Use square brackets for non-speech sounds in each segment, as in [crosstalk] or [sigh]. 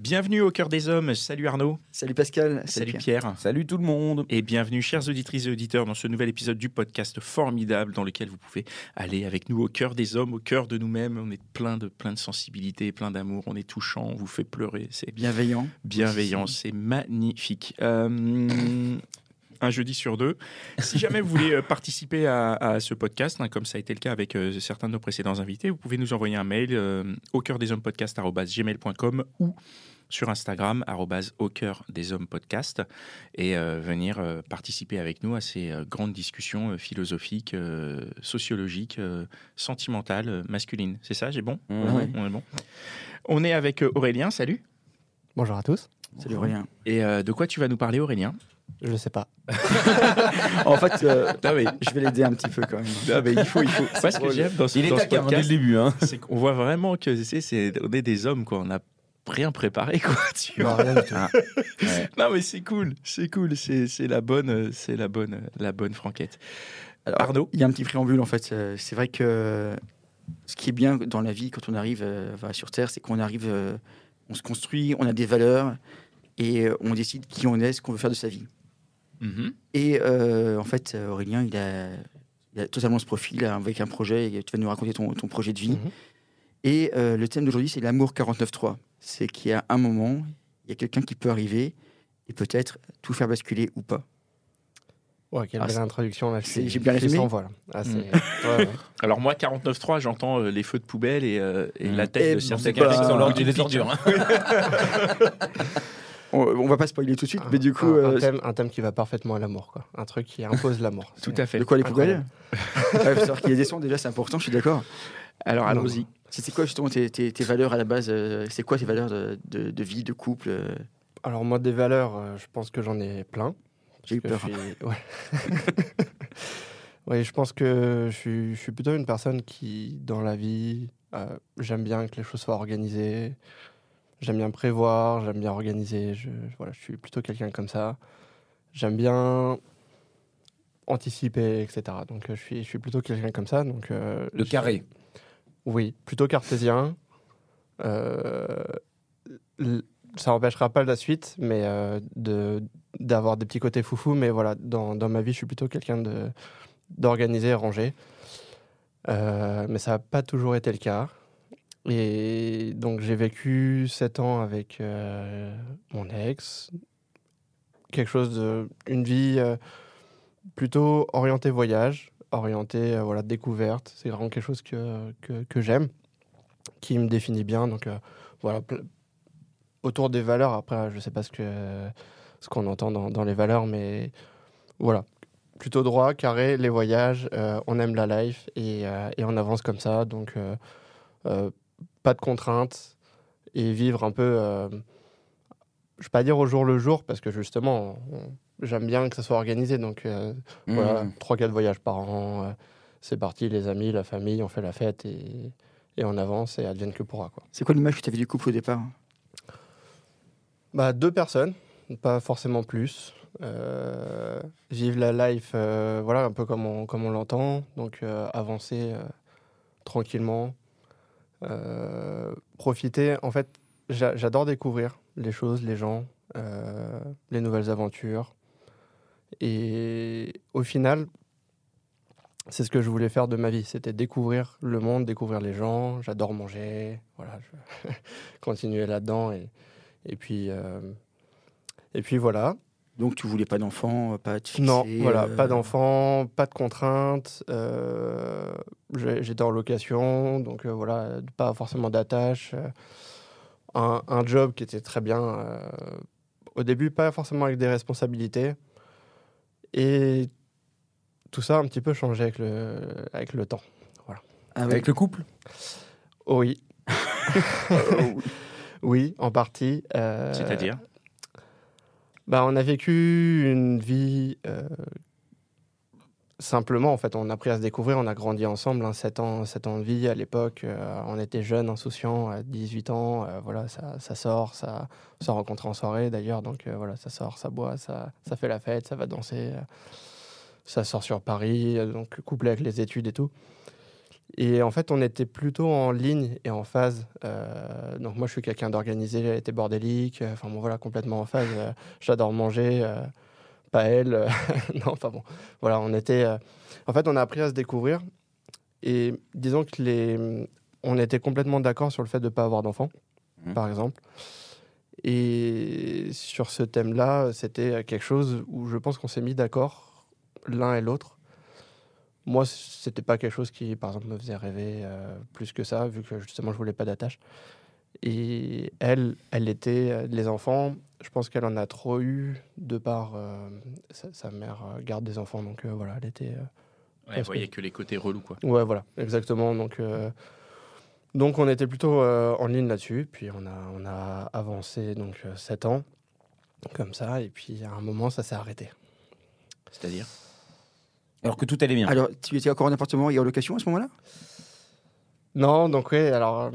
Bienvenue au cœur des hommes. Salut Arnaud. Salut Pascal. Salut, Pierre. Salut tout le monde. Et bienvenue, chers auditrices et auditeurs, dans ce nouvel épisode du podcast formidable dans lequel vous pouvez aller avec nous au cœur des hommes, au cœur de nous-mêmes. On est plein de, plein de sensibilité, plein d'amour. On est touchant, on vous fait pleurer. C'est bienveillant. Bienveillant, c'est magnifique. Euh, un jeudi sur deux. Si jamais vous voulez euh, participer à, ce podcast, hein, comme ça a été le cas avec euh, certains de nos précédents invités, vous pouvez nous envoyer un mail au cœur des hommes podcast.gmail.com ou sur Instagram, au cœur des hommes podcast, et euh, venir euh, participer avec nous à ces euh, grandes discussions philosophiques, sociologiques, sentimentales, masculines. C'est ça, j'ai bon On est bon. On est avec Aurélien, salut. Bonjour à tous. Salut Aurélien. Et de quoi tu vas nous parler Aurélien? Je ne sais pas. [laughs] en fait, je vais l'aider un petit peu quand même. il faut, il faut. Moi, ce que j'aime dans ce, il est podcast, dès le début, hein. c'est qu'on voit vraiment que c'est, on est des hommes, quoi. On a rien préparé quoi. [laughs] Tu non, rien du tout. Ah. non mais c'est cool, c'est cool, c'est la bonne, c'est la bonne, la bonne franquette. Alors, Arnaud, il y a un petit préambule en fait. Euh, c'est vrai que ce qui est bien dans la vie quand on arrive euh, sur Terre, c'est qu'on arrive, euh, on se construit, on a des valeurs et on décide qui on est, ce qu'on veut faire de sa vie. Mm-hmm. Et en fait, Aurélien, il a, il a, totalement ce profil avec un projet. Et tu vas nous raconter ton, ton projet de vie. Mm-hmm. Et le thème d'aujourd'hui, c'est l'amour 49.3 c'est qu'il y a un moment, il y a quelqu'un qui peut arriver et peut-être tout faire basculer ou pas. Ouais, quelle ah, belle introduction là. J'ai bien résumé. Ah, mm. [laughs] Alors moi, 49.3, j'entends euh, les feux de poubelle et, euh, mm. la tête de certains qui sont des ordures. On, on, va pas spoiler tout de suite, mais du coup... Un, euh, thème, un, thème, qui va parfaitement à l'amour, quoi. Un truc qui impose l'amour. [laughs] tout à fait. De quoi les poubelles Il faut savoir qu'il y a des sons, déjà, c'est important, je suis d'accord. Alors allons-y. C'est quoi justement tes, tes, valeurs à la base euh, C'est quoi tes valeurs de, de, vie, de couple euh? Alors moi, des valeurs, euh, je pense que j'en ai plein. J'ai eu peur. oui, [laughs] je pense que je suis, je suis, plutôt une personne qui, dans la vie, j'aime bien que les choses soient organisées. J'aime bien prévoir, j'aime bien organiser. Je, voilà, je suis plutôt quelqu'un comme ça. J'aime bien anticiper, etc. Donc je suis, je suis plutôt quelqu'un comme ça. Donc, Le carré. Oui, plutôt cartésien. Euh, ça n'empêchera pas la suite, mais euh, de d'avoir des petits côtés foufou. Mais voilà, dans, dans ma vie, je suis plutôt quelqu'un de d'organiser. Euh, mais ça n'a pas toujours été le cas. Et donc j'ai vécu sept ans avec mon ex. Quelque chose de. une vie plutôt orientée voyage orienté euh, voilà, découverte. C'est vraiment quelque chose que, que, j'aime, qui me définit bien. Donc euh, voilà, autour des valeurs, après, je ne sais pas ce que ce qu'on entend dans, les valeurs, mais voilà. Plutôt droit, carré, les voyages, euh, on aime la life et, et, on avance comme ça. Donc, pas de contraintes et vivre un peu, je ne vais pas dire au jour le jour, parce que justement, j'aime bien que ça soit organisé. Donc euh, voilà, 3-4 mmh. voyages par an, euh, c'est parti, les amis, la famille, on fait la fête et, et on avance et advienne que pourra. C'est quoi l'image que tu avais du couple au départ? Bah, Deux personnes, pas forcément plus. Euh, vivre la life, voilà, un peu comme on, comme on l'entend. Donc avancer tranquillement. Profiter, en fait, j'adore découvrir les choses, les gens, les nouvelles aventures. Et au final, c'est ce que je voulais faire de ma vie, c'était découvrir le monde, découvrir les gens. J'adore manger, voilà, je [laughs] continuer là-dedans et, et puis euh, et puis voilà. Donc tu voulais pas d'enfants, pas de fixer, Non, voilà, pas euh, d'enfants, pas de contraintes. Euh, j'étais en location, donc voilà, pas forcément d'attache. Un, un, job qui était très bien. au début, pas forcément avec des responsabilités. Et tout ça a un petit peu changé avec le, avec le temps. Voilà. Ah avec le couple? Oui. [laughs] [laughs] Oui, en partie. euh, C'est-à-dire? Bah, On a vécu une vie euh, simplement, en fait. On a appris à se découvrir, on a grandi ensemble, hein, 7, ans, 7 ans de vie à l'époque. euh, on était jeunes, insouciants, à 18 ans. euh, voilà, ça, sort, ça, on s'est rencontrés en soirée d'ailleurs. Donc voilà, ça sort, ça boit, ça, ça fait la fête, ça va danser. ça sort sur Paris, donc couplé avec les études et tout. Et en fait, on était plutôt en ligne et en phase. euh, donc moi, je suis quelqu'un d'organisé, elle était bordélique. euh, Enfin bon, voilà, complètement en phase. euh, J'adore manger, euh, pas elle. [laughs] non, enfin bon, voilà, on était. en fait, on a appris à se découvrir. Et disons que les, on était complètement d'accord sur le fait de ne pas avoir d'enfants, Mhm. par exemple. Et sur ce thème-là, c'était quelque chose où je pense qu'on s'est mis d'accord l'un et l'autre. Moi, c'était pas quelque chose qui, par exemple, me faisait rêver euh, plus que ça, vu que justement, je voulais pas d'attache. Et elle, elle était, euh, les enfants, je pense qu'elle en a trop eu de par euh, sa, sa mère garde des enfants, donc euh, voilà, elle était. Ouais, vous voyez que les côtés relous, quoi. Ouais, voilà, exactement. Donc, donc on était plutôt en ligne là-dessus. Puis on a, on a avancé donc euh, 7 ans comme ça. Et puis à un moment, ça s'est arrêté. C'est-à-dire? Alors que tout allait bien. Alors, tu étais encore en appartement et en location à ce moment-là? Non, donc oui, alors euh,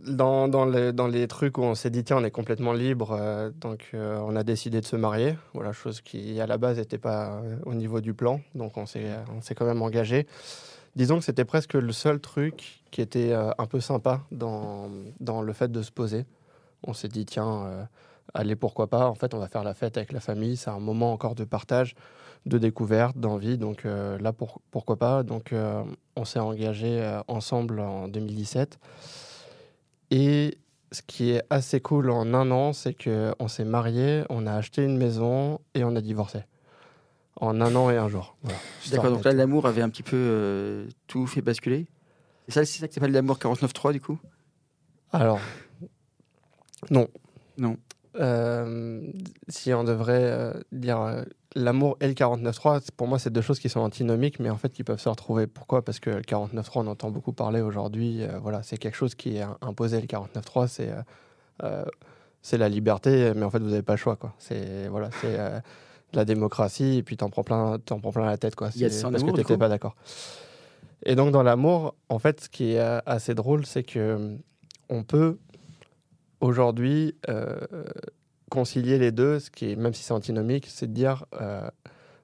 dans, dans, les, dans les trucs où on s'est dit tiens, on est complètement libre, euh, donc euh, on a décidé de se marier. Voilà, chose qui à la base n'était pas au niveau du plan. Donc on s'est on s'est quand même engagé. Disons que c'était presque le seul truc qui était euh, un peu sympa dans, dans le fait de se poser. On s'est dit tiens, euh, allez pourquoi pas? En fait, on va faire la fête avec la famille. C'est un moment encore de partage, de découverte, d'envie. Donc euh, là, pour, pourquoi pas? Donc euh, on s'est engagé euh, ensemble en 2017. Et ce qui est assez cool en un an, c'est qu'on s'est marié, on a acheté une maison et on a divorcé. En un an et un jour. Voilà. D'accord, donc là, l'amour avait un petit peu tout fait basculer. C'est ça, c'est ça que s'appelle l'amour 49.3 du coup? Alors, non. Non. Euh, si on devrait euh, dire euh, l'amour et le 49.3, c'est- pour moi, c'est deux choses qui sont antinomiques, mais en fait qui peuvent se retrouver. Pourquoi? Parce que le 49.3, on entend beaucoup parler aujourd'hui. euh, voilà, c'est quelque chose qui est imposé. Le 49.3, c'est euh, euh, c'est la liberté, mais en fait, vous n'avez pas le choix. C'est voilà, c'est la démocratie, et puis t'en prends plein, prends plein la tête. Quoi. Il y a de C'est ça en parce amour, que t'étais pas d'accord. Et donc dans l'amour, en fait, ce qui est assez drôle, c'est que on peut aujourd'hui euh, concilier les deux, ce qui est, même si c'est antinomique, c'est de dire euh,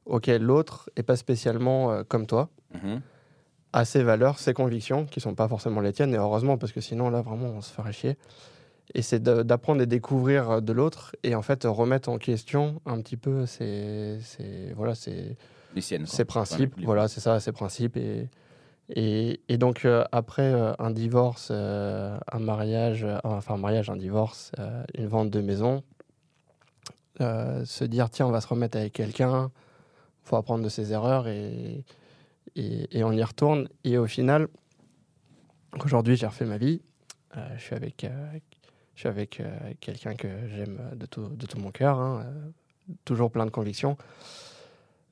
ok, l'autre est pas spécialement euh, comme toi, Mhm. a ses valeurs, ses convictions, qui sont pas forcément les tiennes, et heureusement, parce que sinon là vraiment on se ferait chier. Et c'est d'apprendre et découvrir de l'autre, et en fait remettre en question un petit peu ses, ses- voilà, ses, Les siennes. quoi. ses principes, voilà, c'est ça, ses principes. Et, et, donc, euh, après euh, un divorce, euh, un mariage, enfin, un mariage, un divorce, une vente de maison, se dire, tiens, on va se remettre avec quelqu'un, faut apprendre de ses erreurs et, et, on y retourne. Et au final, aujourd'hui, j'ai refait ma vie. Je suis avec, avec quelqu'un que j'aime de tout, de tout mon cœur, hein, toujours plein de convictions.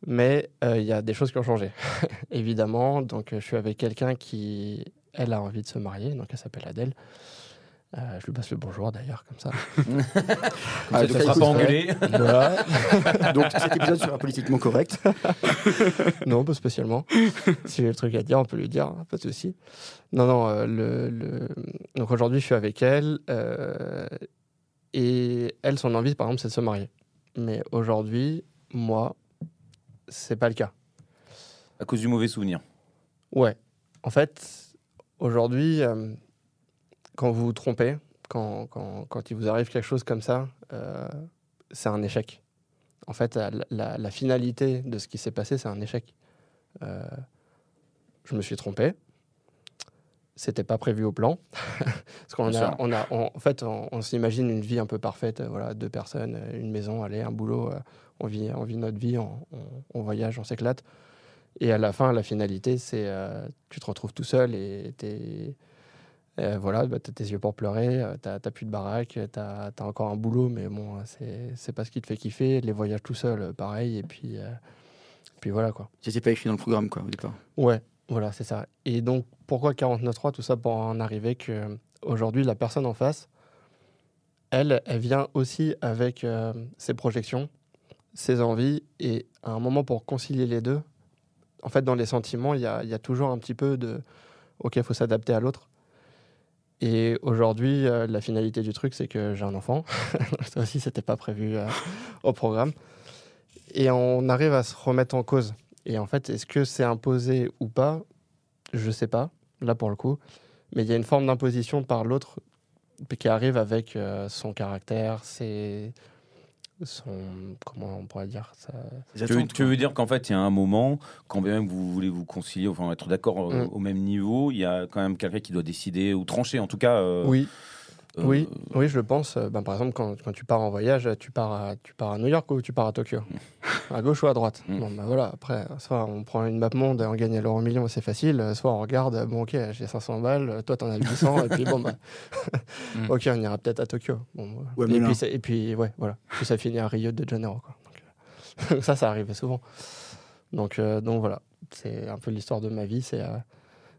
Mais euh, il y a des choses qui ont changé, [laughs] évidemment. Donc, euh, je suis avec quelqu'un qui, elle, a envie de se marier. Donc, elle s'appelle Adèle. Euh, je lui passe le bonjour d'ailleurs, comme ça. [laughs] Comme Ah, ça, donc, ça sera pas engueulé. voilà. [laughs] Donc cet épisode sera politiquement correct. non, pas spécialement. si j'ai le truc à dire, on peut lui dire, hein, pas de souci. Non, non, euh, le, le- donc aujourd'hui, je suis avec elle. euh, et elle, son envie, par exemple, c'est de se marier. Mais aujourd'hui, moi, c'est pas le cas. À cause du mauvais souvenir. Ouais. En fait, aujourd'hui, euh, quand vous vous trompez, quand, quand, quand il vous arrive quelque chose comme ça, euh, c'est un échec. En fait, la, la- la finalité de ce qui s'est passé, c'est un échec. Euh, je me suis trompé. C'était pas prévu au plan. [laughs] Parce qu'on a, on a, on- en fait, on, on s'imagine une vie un peu parfaite. Voilà, deux personnes, une maison, allez, un boulot. On vit, on vit notre vie, on, on- on voyage, on s'éclate. Et à la fin, la finalité, c'est euh, tu te retrouves tout seul et t'es, euh, voilà, bah, t'as tes yeux pour pleurer, euh, t'as, plus de baraque, t'as, as encore un boulot, mais bon, c'est, pas ce qui te fait kiffer. Les voyages tout seul, euh, pareil, et puis, euh, puis voilà quoi. C'était pas écrit dans le programme quoi au départ. Ouais, voilà, c'est ça. Et donc, pourquoi 49.3 Tout ça pour en arriver que aujourd'hui, la personne en face, elle, elle vient aussi avec euh, ses projections, ses envies, et à un moment pour concilier les deux, en fait, dans les sentiments, il y a, y a toujours un petit peu de OK, il faut s'adapter à l'autre. Et aujourd'hui, euh, la finalité du truc, c'est que j'ai un enfant. [laughs] Ça aussi, c'était pas prévu euh, au programme. Et on arrive à se remettre en cause. Et en fait, est-ce que c'est imposé ou pas? Je sais pas, là pour le coup. Mais il y a une forme d'imposition par l'autre qui arrive avec euh, son caractère, ses, son comment on pourrait dire ça veux, tu veux dire qu'en fait, il y a un moment, quand bien même vous voulez vous concilier, enfin être d'accord euh, Mm. au même niveau, il y a quand même quelqu'un qui doit décider ou trancher, en tout cas. euh, oui euh, oui oui je le pense ben, par exemple quand, quand tu pars en voyage tu pars à, tu pars à New York ou tu pars à Tokyo? [laughs] À gauche ou à droite? Mm. bon ben voilà après soit on prend une map monde on gagne l'euro million c'est facile euh, soit on regarde bon ok j'ai 500 balles toi t'en as 800 et puis bon bah, [laughs] Mm. ok on ira peut-être à Tokyo bon, voilà. Ouais, et, puis, ça- et puis ouais voilà puis ça finit à Rio de Janeiro quoi. Donc, euh, [laughs] ça ça arrivait souvent donc euh, donc voilà c'est un peu l'histoire de ma vie c'est euh,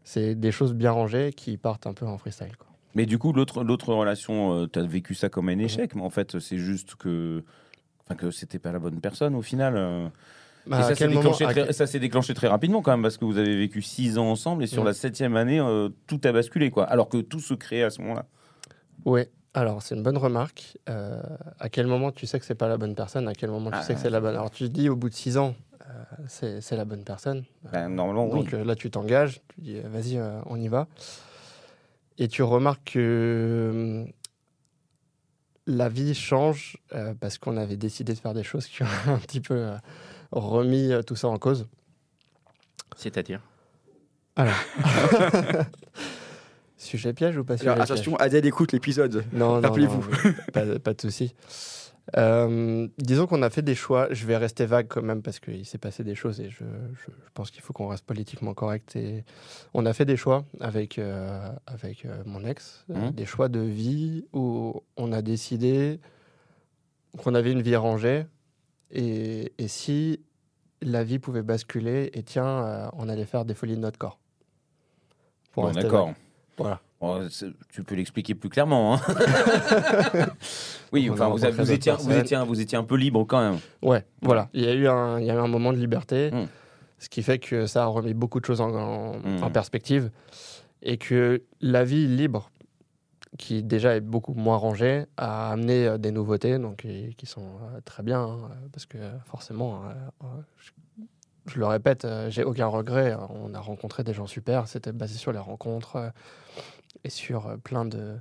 c'est des choses bien rangées qui partent un peu en freestyle quoi. Mais du coup, l'autre l'autre relation, tu as vécu ça comme un échec, mais en fait, c'est juste que. Enfin, que c'était pas la bonne personne au final. euh. Bah, et ça s'est déclenché, très- quel- ça s'est déclenché très rapidement quand même, parce que vous avez vécu six ans ensemble et sur Mm. la septième année, euh, tout a basculé, quoi. Alors que tout se crée à ce moment-là. Oui, alors c'est une bonne remarque. Euh, à quel moment tu sais que c'est pas la bonne personne? À quel moment tu Ah, sais que c'est la bonne? Alors tu te dis au bout de six ans, euh, c'est la bonne personne. Ben, normalement, oui. Donc euh, là tu t'engages, tu dis euh, vas-y, euh, on y va. Et tu remarques que euh, la vie change euh, parce qu'on avait décidé de faire des choses qui ont [laughs] un petit peu euh, remis euh, tout ça en cause. C'est-à-dire? Alors. [laughs] sujet piège ou pas sujet Alors piège? Attention, Adèle écoute l'épisode. Non, non, Rappelez-vous. pas, pas de souci. Euh, disons qu'on a fait des choix. Je vais rester vague quand même parce qu'il s'est passé des choses et je, je- je pense qu'il faut qu'on reste politiquement correct. Et on a fait des choix avec, euh, avec euh, mon ex, Mhm. des choix de vie où on a décidé qu'on avait une vie rangée et, et si la vie pouvait basculer et tiens, on allait faire des folies de notre corps. Pour Bon, d'accord. Voilà. Bon, tu peux l'expliquer plus clairement. hein. [laughs] oui, enfin, vous, étiez, vous, étiez, un- vous étiez un peu libre quand même. Ouais, voilà. Il y a eu un, il y a eu un moment de liberté, Mm. ce qui fait que ça a remis beaucoup de choses en, en- Mm. en perspective et que la vie libre, qui déjà est beaucoup moins rangée, a amené euh, des nouveautés, donc et- qui sont euh, très bien, hein, parce que forcément, euh, euh, je, je le répète, j'ai aucun regret. On a rencontré des gens super, c'était basé sur les rencontres et sur euh, plein de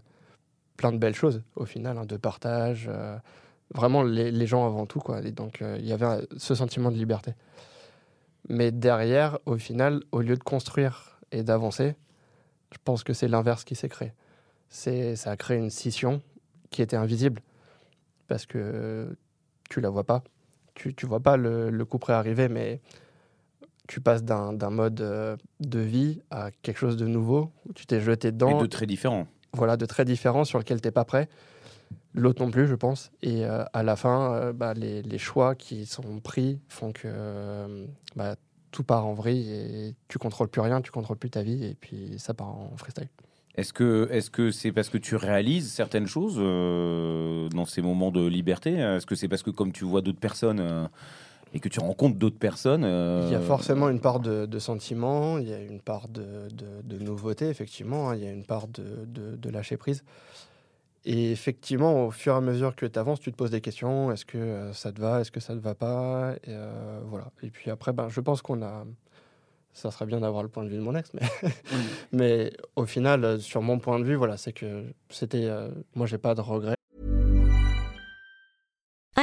plein de belles choses au final, hein, de partage. euh, vraiment les, gens avant tout quoi. Donc euh, il y avait ce sentiment de liberté. Mais derrière au final au lieu de construire et d'avancer je pense que c'est l'inverse qui s'est créé. Ça a créé une scission qui était invisible parce que tu la vois pas. Tu, tu vois pas le, le coup près arriver mais tu passes d'un mode euh, de vie à quelque chose de nouveau où tu t'es jeté dedans Et de très différents. voilà, de très différents sur lesquels tu n'es pas prêt. L'autre non plus, je pense. Et euh, à la fin, euh, bah, les, les choix qui sont pris font que bah, tout part en vrille et tu contrôles plus rien, tu contrôles plus ta vie et puis ça part en freestyle. Est-ce que est-ce que c'est parce que tu réalises certaines choses dans ces moments de liberté? Est-ce que c'est parce que comme tu vois d'autres personnes et que tu rencontres d'autres personnes euh, Il y a forcément une part de, de sentiment, il y a une part de, de- de nouveauté, effectivement, hein, il y a une part de, de- de lâcher prise. Et effectivement, au fur et à mesure que tu avances, tu te poses des questions. Est-ce que euh, ça te va? Est-ce que ça te va pas? Et, euh, voilà. et puis après, ben, je pense qu'on a... Ça serait bien d'avoir le point de vue de mon ex, mais, [laughs] mais au final, sur mon point de vue, voilà, c'est que c'était... euh, moi, j'ai pas de regrets.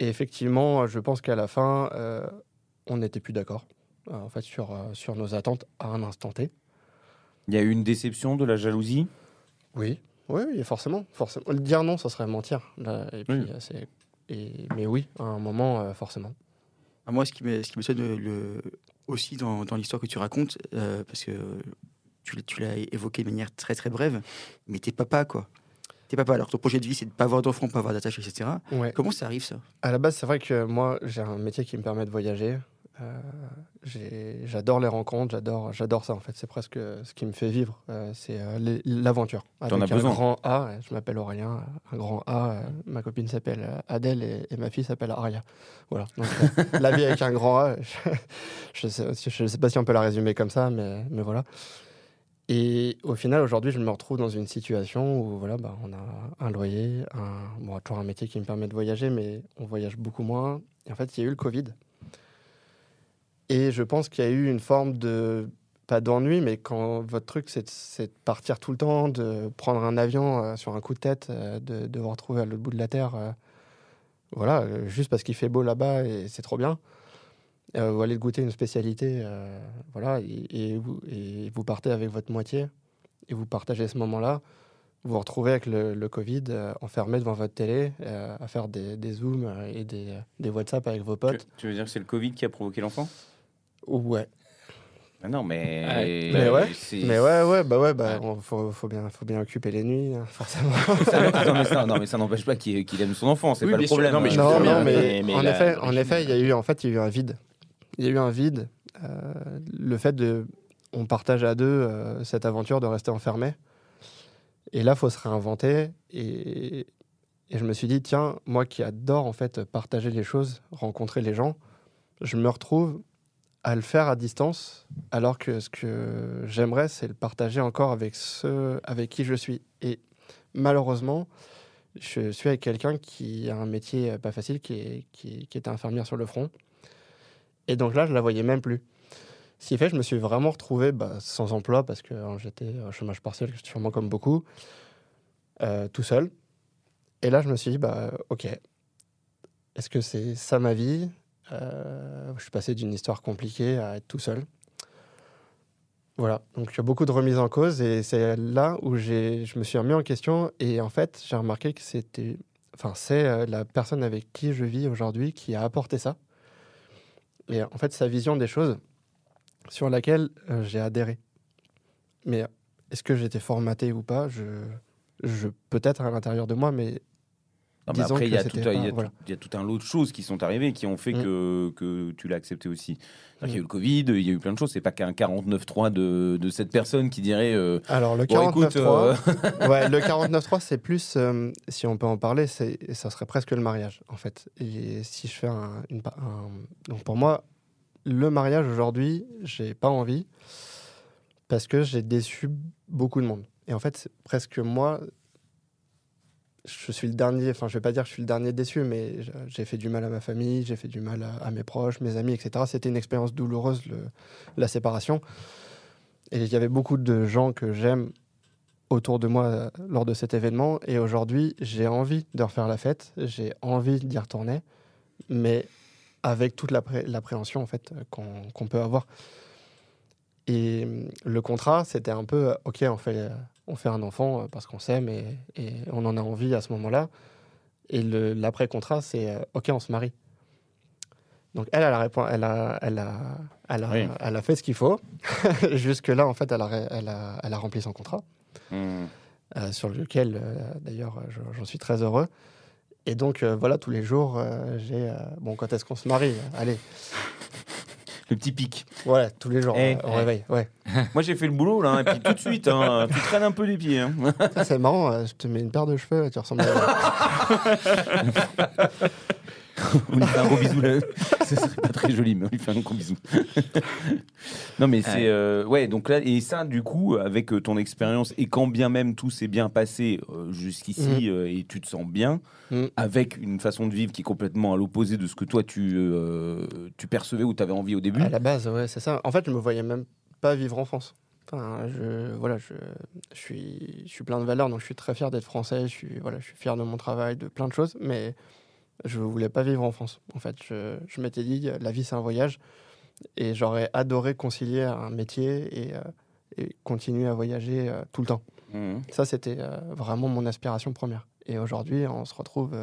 Et effectivement, je pense qu'à la fin, euh, on n'était plus d'accord, euh, en fait, sur, euh, sur nos attentes à un instant T. Il y a eu une déception, de la jalousie? Oui, oui, oui, forcément, forcément. Dire non, ça serait mentir. Là, et puis, Oui. c'est- et- mais oui, à un moment, euh, forcément. Ah, moi, ce qui me, ce qui me sonne le, aussi dans, dans l'histoire que tu racontes, euh, parce que tu, l'as- tu l'as évoqué de manière très très brève, mais t'es papa, quoi. T'es papa. Alors, ton projet de vie, c'est de pas avoir d'enfants, pas avoir d'attache, etc. Ouais. Comment ça arrive, ça? À la base, c'est vrai que moi, j'ai un métier qui me permet de voyager. Euh, j'adore les rencontres, j'adore, j'adore ça en fait. C'est presque ce qui me fait vivre. Euh, c'est euh, l'aventure. T'en as un besoin. grand A. Je m'appelle Aurélien. Un grand A. euh, ma copine s'appelle Adèle et, et ma fille s'appelle Aria. Voilà. Donc, la vie avec un grand A. [laughs] Je, je sais, je sais pas si on peut la résumer comme ça, mais, mais voilà. Et au final, aujourd'hui, je me retrouve dans une situation où voilà, bah, on a un loyer, un, bon, toujours un métier qui me permet de voyager, mais on voyage beaucoup moins. Et en fait, il y a eu le Covid. Et je pense qu'il y a eu une forme de, pas d'ennui, mais quand votre truc, c'est de, partir tout le temps, de prendre un avion euh, sur un coup de tête, euh, de, vous retrouver à l'autre bout de la Terre, euh, voilà, juste parce qu'il fait beau là-bas et c'est trop bien. Euh, vous allez goûter une spécialité, euh, voilà, et, et vous, et vous partez avec votre moitié, et vous partagez ce moment-là. Vous vous retrouvez avec le, le Covid, euh, enfermé devant votre télé, euh, à faire des, des Zooms et des, des WhatsApp avec vos potes. tu veux dire que c'est le Covid qui a provoqué l'enfant? Ouais. Ah Non, mais. Ouais. Mais ouais, Mais ouais, ouais, bah ouais, bah, on- faut, faut, bien, faut bien occuper les nuits, hein, forcément. Ça, non, mais ça, non, mais ça n'empêche pas qu'il aime son enfant, c'est Oui, pas le sûr. problème. Non, mais je non, comprends bien, non, mais, mais- mais en, la- effet, en effet, il y a eu, en fait, il y a eu un vide. Il y a eu un vide. euh, le fait de, on partage à deux euh, cette aventure de rester enfermé. Et là, faut se réinventer. Et, et je me suis dit, tiens, moi qui adore en fait partager les choses, rencontrer les gens, je me retrouve à le faire à distance, alors que ce que j'aimerais, c'est le partager encore avec ceux avec qui je suis. Et malheureusement, je suis avec quelqu'un qui a un métier pas facile, qui, est, qui, qui était infirmière sur le front. Et donc là, je la voyais même plus. Ce qui fait que je me suis vraiment retrouvé bah, sans emploi parce que euh, j'étais au chômage partiel, sûrement comme beaucoup, euh, tout seul. Et là, je me suis dit, bah, ok, est-ce que c'est ça ma vie? Euh, Je suis passé d'une histoire compliquée à être tout seul. Voilà, donc il y a beaucoup de remises en cause et c'est là où je me suis remis en question et en fait j'ai remarqué que c'était, enfin c'est euh, la personne avec qui je vis aujourd'hui qui a apporté ça et en fait sa vision des choses sur laquelle euh, j'ai adhéré. Mais est-ce que j'étais formaté ou pas? Je, je peut-être à l'intérieur de moi, mais Non, mais Disons après, il y, a tout un- il y a pas- tout- voilà. il y a tout un lot de choses qui sont arrivées qui ont fait Mm. que, que tu l'as accepté aussi. C'est-à-dire qu'il y a eu Mm. le Covid, il y a eu plein de choses. C'est pas qu'un 49.3 de, de cette personne qui dirait euh, alors le Bon, écoute, 49.3, [laughs] ouais, le 49.3 c'est plus, euh, si on peut en parler, c'est, ça serait presque le mariage en fait. Et si je fais un, une pa- un- donc pour moi, le mariage aujourd'hui, j'ai pas envie parce que j'ai déçu beaucoup de monde. Et en fait, c'est presque moi, je suis le dernier, enfin je vais pas dire que je suis le dernier déçu, mais j'ai fait du mal à ma famille, j'ai fait du mal à, mes proches, mes amis, etc. C'était une expérience douloureuse, la séparation. Et il y avait beaucoup de gens que j'aime autour de moi euh, lors de cet événement. Et aujourd'hui, j'ai envie de refaire la fête, j'ai envie d'y retourner, mais avec toute l'appré- l'appréhension en fait euh, qu'on peut avoir. Et euh, le contrat, c'était un peu, euh, ok, on fait, on fait un enfant euh, parce qu'on s'aime et, et on en a envie à ce moment-là. Et l'après-contrat, c'est, euh, ok, on se marie. Donc elle, elle a, elle a, elle a, elle a, Oui. elle a fait ce qu'il faut. [laughs] Jusque-là, en fait, elle a, elle a, elle a rempli son contrat hmm, euh, sur lequel, euh, d'ailleurs, je- j'en suis très heureux. Et donc, voilà, tous les jours, j'ai. bon, quand est-ce qu'on se marie? Allez, le petit pic. voilà, tous les jours, Eh, au eh. réveil. Ouais. [laughs] Moi, j'ai fait le boulot là, et puis tout de suite, hein, tu traînes un peu les pieds. hein. C'est marrant, euh, je te mets une paire de cheveux, tu ressembles à. [laughs] On lui fait un gros bisou là. [laughs] Ce serait pas très joli, mais on lui fait un gros bisou. non, mais c'est. Ouais. euh, ouais, donc là, et ça, du coup, avec euh, ton expérience, et quand bien même tout s'est bien passé euh, jusqu'ici, euh, et tu te sens bien, Mm. avec une façon de vivre qui est complètement à l'opposé de ce que toi tu, tu percevais ou tu avais envie au début. À la base, ouais, c'est ça. En fait, je me voyais même pas vivre en France. Enfin, je, voilà, je, je suis, je suis plein de valeurs, donc je suis très fier d'être français. Je suis, voilà, je suis fier de mon travail, de plein de choses, mais je voulais pas vivre en France. En fait, je, je m'étais dit, la vie c'est un voyage, et j'aurais adoré concilier un métier et, euh, et continuer à voyager euh, tout le temps. Mhm. Ça, c'était euh, vraiment mon aspiration première. Et aujourd'hui, on se retrouve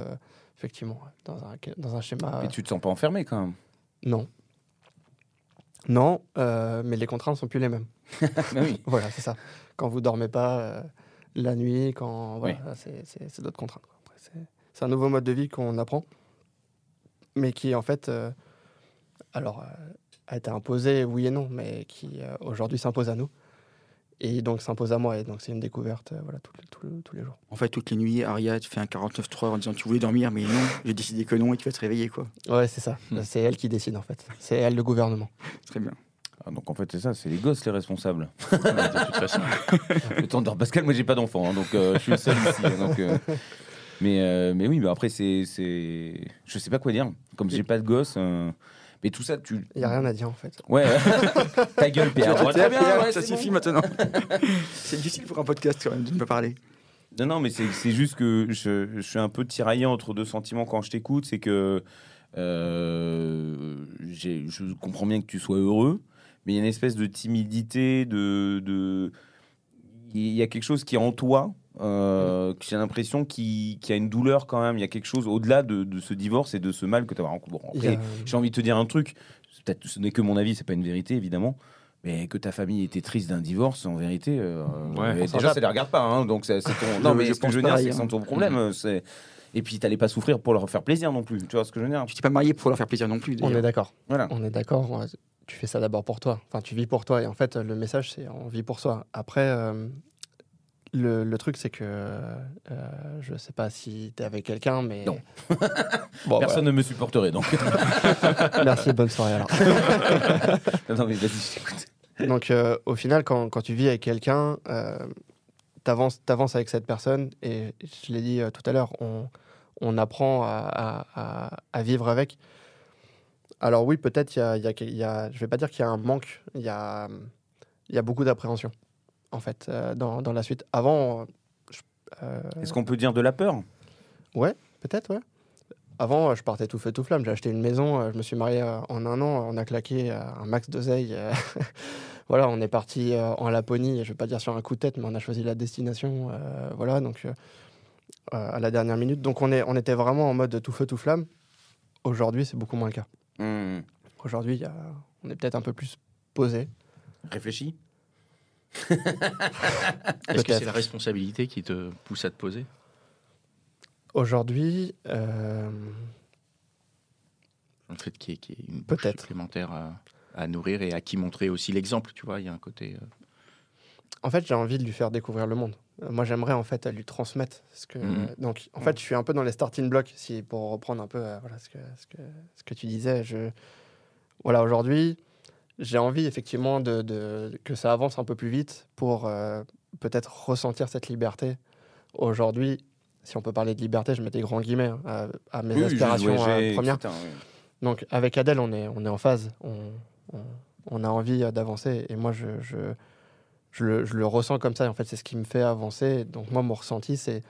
effectivement dans un, dans un schéma. Et tu te sens pas enfermé quand même Non. Non, mais les contraintes sont plus les mêmes. Bah [laughs] oui. Voilà, c'est ça. Quand vous dormez pas la nuit, quand voilà, c'est- d'autres contraintes. Après, c'est- un nouveau mode de vie qu'on apprend, mais qui en fait, euh, alors, euh, a été imposé, oui et non, mais qui euh, aujourd'hui s'impose à nous et donc s'impose à moi. Et donc c'est une découverte, euh, voilà, tous les- tous les- jours. En fait, toutes les nuits, Aria, tu fais un 49.3 en disant tu voulais dormir, mais non, j'ai décidé que non et tu vas te réveiller, quoi. Ouais, c'est ça. Hmm. C'est elle qui décide en fait. C'est elle le gouvernement. [laughs] Très bien. Ah, donc en fait, c'est ça, c'est les gosses les responsables. [laughs] de toute façon. [laughs] Le temps de Pascal, moi j'ai pas d'enfant, hein, donc euh, je suis le seul ici. hein, donc, euh, mais, euh, mais oui, mais après, c'est, c'est. Je sais pas quoi dire. Comme j'ai pas de gosse. euh, Mais tout ça, tu. Il y a rien à dire en fait. Ouais, ouais. [laughs] ta gueule, Pierre. Ouais, très bien, Pierre, ouais, ça c'est suffit bon. maintenant. [laughs] c'est difficile pour un podcast quand même de ne pas parler. Non, non, mais c'est c'est juste que je, je suis un peu tiraillé entre deux sentiments quand je t'écoute. C'est que euh, j'ai- je comprends bien que tu sois heureux, mais il y a une espèce de timidité, de. de il y a quelque chose qui est en toi. Euh, j'ai l'impression qu'il y a une douleur quand même. Il y a quelque chose au-delà de, de ce divorce et de ce mal que tu as rencontré. A- j'ai envie de te dire un truc. C'est Peut-être ce n'est que mon avis, c'est pas une vérité évidemment. Mais que ta famille était triste d'un divorce, en vérité, euh, Ouais. s'en déjà ça les regarde pas. hein, donc c'est ton. [laughs] non, mais je ce que je veux dire, c'est hein. ton problème. euh, C'est et puis t'allais pas souffrir pour leur faire plaisir non plus. Tu vois ce que je veux dire Tu t'es pas marié pour leur faire plaisir non plus. On est d'accord. Voilà. On est d'accord. euh, Tu fais ça d'abord pour toi. Enfin, tu vis pour toi. Et en fait, le message, c'est on vit pour soi. Après, euh, le, le truc, c'est que euh, je sais pas si tu es avec quelqu'un, mais. Non. [laughs] bon, Personne ne me supporterait donc. [laughs] Merci, bonne soirée alors. [laughs] non mais vas-y, je t'écoute. Donc, euh, au final, quand, quand tu vis avec quelqu'un, euh, t'avances avances avec cette personne. Et je l'ai dit euh, tout à l'heure, on, on apprend à, à- à- à vivre avec. Alors, oui, peut-être, il y a, y a- il y a- je vais pas dire qu'il y a un manque, il y a, il y a beaucoup d'appréhension, en fait, euh, dans, dans la suite. Avant, euh, Est-ce qu'on peut dire de la peur? Peut-être, ouais. Avant, je partais tout feu, tout flamme. J'ai acheté une maison, euh, je me suis marié en un an, on a claqué un max d'oseille. [laughs] voilà, on est parti en Laponie, je vais pas dire sur un coup de tête, mais on a choisi la destination. euh, voilà, donc euh, à la dernière minute. Donc on, est, on était vraiment en mode tout feu, tout flamme. Aujourd'hui, c'est beaucoup moins le cas. Hmm. Aujourd'hui, on est peut-être un peu plus posé. Réfléchis. [laughs] Est-ce que c'est la responsabilité qui te pousse à te poser? Aujourd'hui, euh, Le fait qu'il y ait une bouche Peut-être. supplémentaire à, à nourrir et à qui montrer aussi l'exemple, tu vois, il y a un côté... euh, En fait, j'ai envie de lui faire découvrir le monde. Euh, Moi, j'aimerais en fait lui transmettre ce que. Mhm. Donc, en fait, je suis un peu dans les starting blocks, si pour reprendre un peu euh, voilà ce que ce que ce que tu disais. Je voilà aujourd'hui, j'ai envie effectivement de, de- que ça avance un peu plus vite pour euh, peut-être ressentir cette liberté. Aujourd'hui, si on peut parler de liberté, je mets des grands guillemets hein, à, à mes Oui, aspirations ouais, j'ai- premières. oui. Donc avec Adèle, on est, on est en phase, on, on, on a envie euh, d'avancer et moi je, je, je, le, je le ressens comme ça. En fait, c'est ce qui me fait avancer. Donc moi, mon ressenti, c'est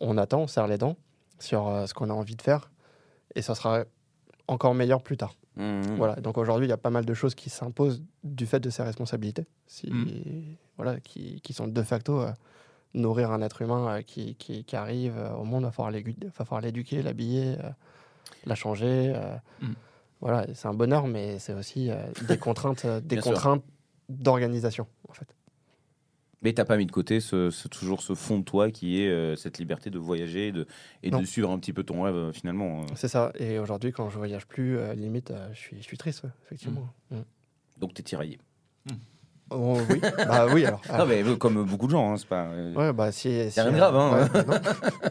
on attend, on serre les dents sur euh, ce qu'on a envie de faire et ça sera encore meilleur plus tard. Hmm. Voilà. Donc aujourd'hui, il y a pas mal de choses qui s'imposent du fait de ces responsabilités, si, Mm. voilà, qui, qui sont de facto euh, nourrir un être humain euh, qui, qui, qui arrive euh, au monde, il va falloir l'éduquer, l'habiller, la changer. Voilà, c'est un bonheur, mais c'est aussi des [laughs] contraintes, des contraintes d'organisation, en fait. Mais t'as pas mis de côté ce, ce- toujours ce fond de toi qui est euh, cette liberté de voyager et de, et de Non. suivre un petit peu ton rêve euh, finalement. euh. C'est ça. Et aujourd'hui, quand je voyage plus, euh, limite, euh, je suis, je suis triste, ouais, effectivement. Mm. Donc t'es tiraillé. Oh, oui, [laughs] bah oui, alors. ah, [laughs] Non mais comme beaucoup de gens, hein, c'est pas. euh, ouais, bah si. si, rien de grave, hein. ouais. [laughs]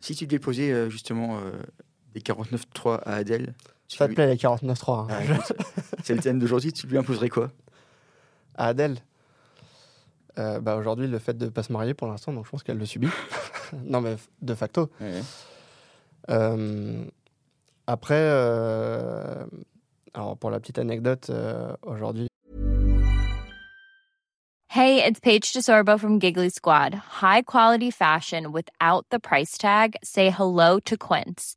Si tu devais poser euh, justement euh, des 49.3 à Adèle, tu Ça te plaît, les 49.3. hein. Ah, c'est le thème d'aujourd'hui, tu lui imposerais quoi? À Adèle? Euh, bah aujourd'hui, le fait de ne pas se marier pour l'instant, donc je pense qu'elle le subit. [laughs] non, mais de facto. Euh, après, euh, alors pour la petite anecdote, euh, aujourd'hui, Hey, it's Paige DeSorbo from Giggly Squad. High quality fashion without the price tag. Say hello to Quince.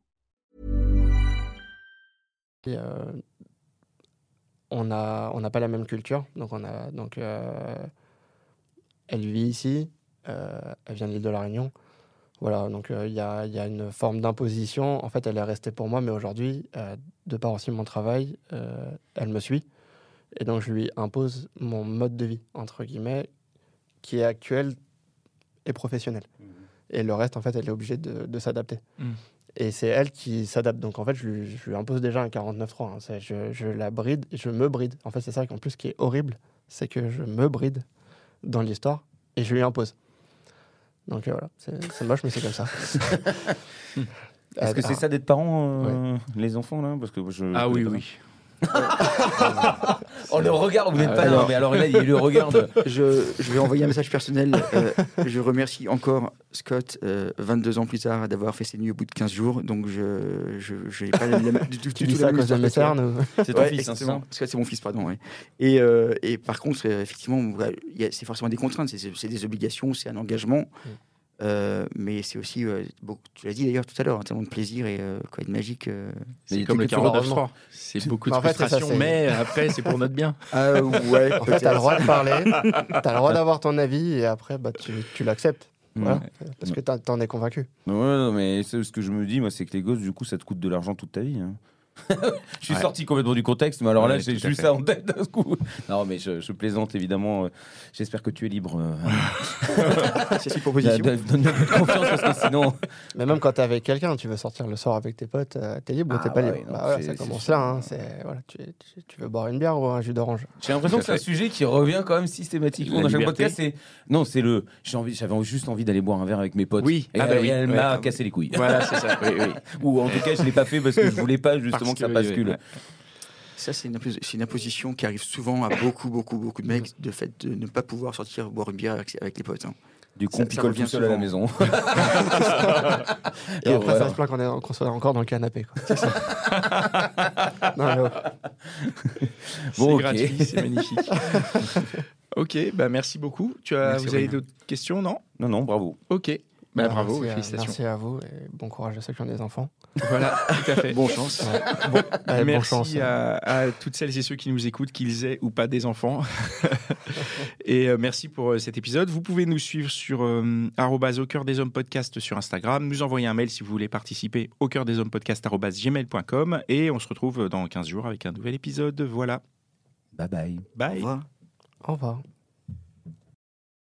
Et, euh, on n'a on pas la même culture. Donc, on a, donc euh, elle vit ici. euh, elle vient de l'île de la Réunion. Voilà, donc euh, il y, a, il y a une forme d'imposition. En fait, elle est restée pour moi, mais aujourd'hui, euh, de par aussi mon travail, euh, elle me suit. Et donc, je lui impose mon mode de vie, entre guillemets, qui est actuel et professionnel. Et le reste, en fait, elle est obligée de, de s'adapter. Mhm. Et c'est elle qui s'adapte. Donc, en fait, je lui, je lui impose déjà un 49.3. Hein. Je, je la bride, je me bride. En fait, c'est ça qu'en plus, ce qui est horrible, c'est que je me bride dans l'histoire et je lui impose. Donc, euh, voilà, c'est moche, mais c'est comme ça. [laughs] Est-ce que c'est ça d'être parent, euh, les enfants là? Parce que je Ah oui, oui. Ça. Oh le regard, vous n'êtes pas là. alors- Mais alors là, il le regarde. Je, je vais envoyer un message personnel. Euh, je remercie encore Scott, euh, 22 ans plus tard, d'avoir fait ses nuits au bout de 15 jours. Donc, je je, je n'ai pas la, la- du, tout- Tu dis tout ça la cause ou- C'est ton Ouais, fils, hein, ça Scott, c'est mon fils, pardon. ouais. Et, euh, et par contre, euh, effectivement, c'est forcément des contraintes, c'est- c'est des obligations, c'est un engagement. Euh, mais c'est aussi, euh, beaucoup- tu l'as dit d'ailleurs tout à l'heure, un tellement de plaisir et euh, quoi, de magique. euh. C'est comme le t'es que sur 49.3. C'est beaucoup de En fait, c'est ça, frustration, mais après, c'est pour notre bien. Ah ouais, [laughs] En fait, tu as le droit de parler, [laughs] tu as le droit d'avoir ton avis et après, bah, tu, tu l'acceptes. Voilà. Parce que t'en- t'en es convaincu. Ouais, non, mais c'est- ce que je me dis, moi, c'est que les gosses, du coup, ça te coûte de l'argent toute ta vie. hein. [laughs] je suis Ouais. sorti complètement du contexte, mais alors là, Ouais, j'ai juste ça en tête d'un coup. Non, mais je, je plaisante évidemment. euh, J'espère que tu es libre. euh, [laughs] c'est une proposition. De confiance parce que sinon. Mais même quand t'es avec quelqu'un, tu veux sortir le soir avec tes potes, euh, t'es libre ou Ah t'es pas ouais, libre. non, Bah voilà, ça commence là. hein, voilà, tu, tu- tu veux boire une bière ou un jus d'orange J'ai l'impression que c'est un sujet qui revient quand même systématiquement La dans chaque podcast. C'est non, c'est le. j'ai envie- J'avais juste envie d'aller boire un verre avec mes potes. Oui. Et Ah bah elle, oui. elle Ouais. m'a Ah, cassé les couilles. Voilà, c'est ça. [laughs] Ou en tout cas, je l'ai pas fait parce que je voulais pas justement que ça bascule. ouais. Ça, c'est une, imposition qui arrive souvent à beaucoup, beaucoup, beaucoup de mecs, de fait de ne pas pouvoir sortir boire une bière avec, avec les potes. hein. Du coup, on picole tout seul à la maison. [laughs] Et Et après, voilà. ça se plaint qu'on soit encore dans le canapé. Quoi. C'est ça. [laughs] non, oh. C'est Bon, ok. gratuit, c'est magnifique. [laughs] ok, bah merci beaucoup. Tu as, Merci, vous avez d'autres questions, non? Non, non, bravo. Ok. Bah, bravo, merci, à, félicitations. merci à vous et bon courage à ceux qui ont des enfants. Voilà, tout à fait. [laughs] Bonne chance. Ouais, [laughs] bonne Merci chance. à, à toutes celles et ceux qui nous écoutent, qu'ils aient ou pas des enfants. [laughs] et euh, merci pour euh, cet épisode. Vous pouvez nous suivre sur euh, au cœur des hommes podcast sur Instagram, nous envoyer un mail si vous voulez participer au cœur des hommes podcast gmail.com et on se retrouve dans 15 jours avec un nouvel épisode. Voilà. Bye bye. Au Bye. revoir. Au revoir.